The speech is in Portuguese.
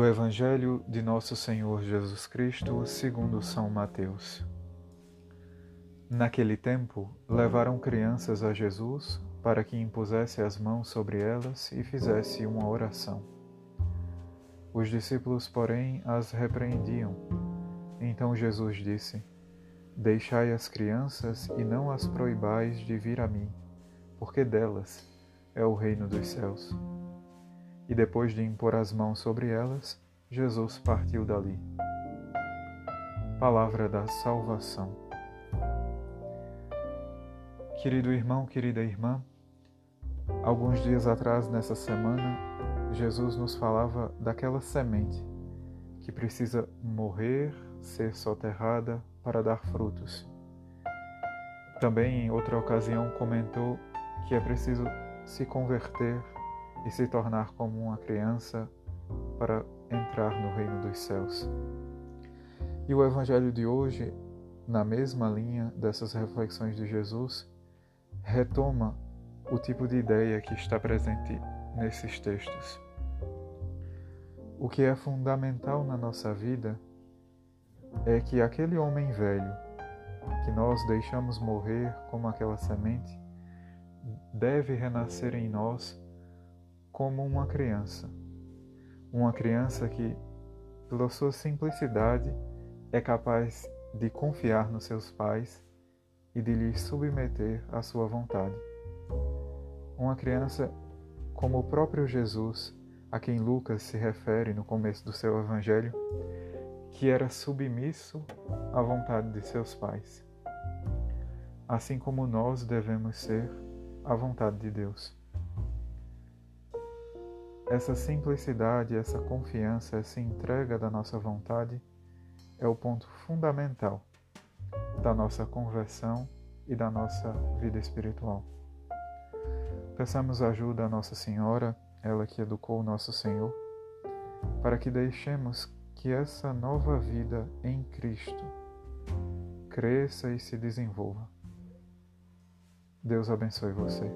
do Evangelho de Nosso Senhor Jesus Cristo, segundo São Mateus. Naquele tempo, levaram crianças a Jesus para que impusesse as mãos sobre elas e fizesse uma oração. Os discípulos, porém, as repreendiam. Então Jesus disse: Deixai as crianças e não as proibais de vir a mim, porque delas é o reino dos céus e depois de impor as mãos sobre elas, Jesus partiu dali. Palavra da Salvação. Querido irmão, querida irmã, alguns dias atrás, nessa semana, Jesus nos falava daquela semente que precisa morrer, ser soterrada para dar frutos. Também, em outra ocasião, comentou que é preciso se converter e se tornar como uma criança para entrar no reino dos céus. E o Evangelho de hoje, na mesma linha dessas reflexões de Jesus, retoma o tipo de ideia que está presente nesses textos. O que é fundamental na nossa vida é que aquele homem velho que nós deixamos morrer como aquela semente deve renascer em nós como uma criança. Uma criança que, pela sua simplicidade, é capaz de confiar nos seus pais e de lhes submeter à sua vontade. Uma criança como o próprio Jesus, a quem Lucas se refere no começo do seu evangelho, que era submisso à vontade de seus pais. Assim como nós devemos ser à vontade de Deus. Essa simplicidade, essa confiança, essa entrega da nossa vontade é o ponto fundamental da nossa conversão e da nossa vida espiritual. Peçamos ajuda a Nossa Senhora, ela que educou o nosso Senhor, para que deixemos que essa nova vida em Cristo cresça e se desenvolva. Deus abençoe você.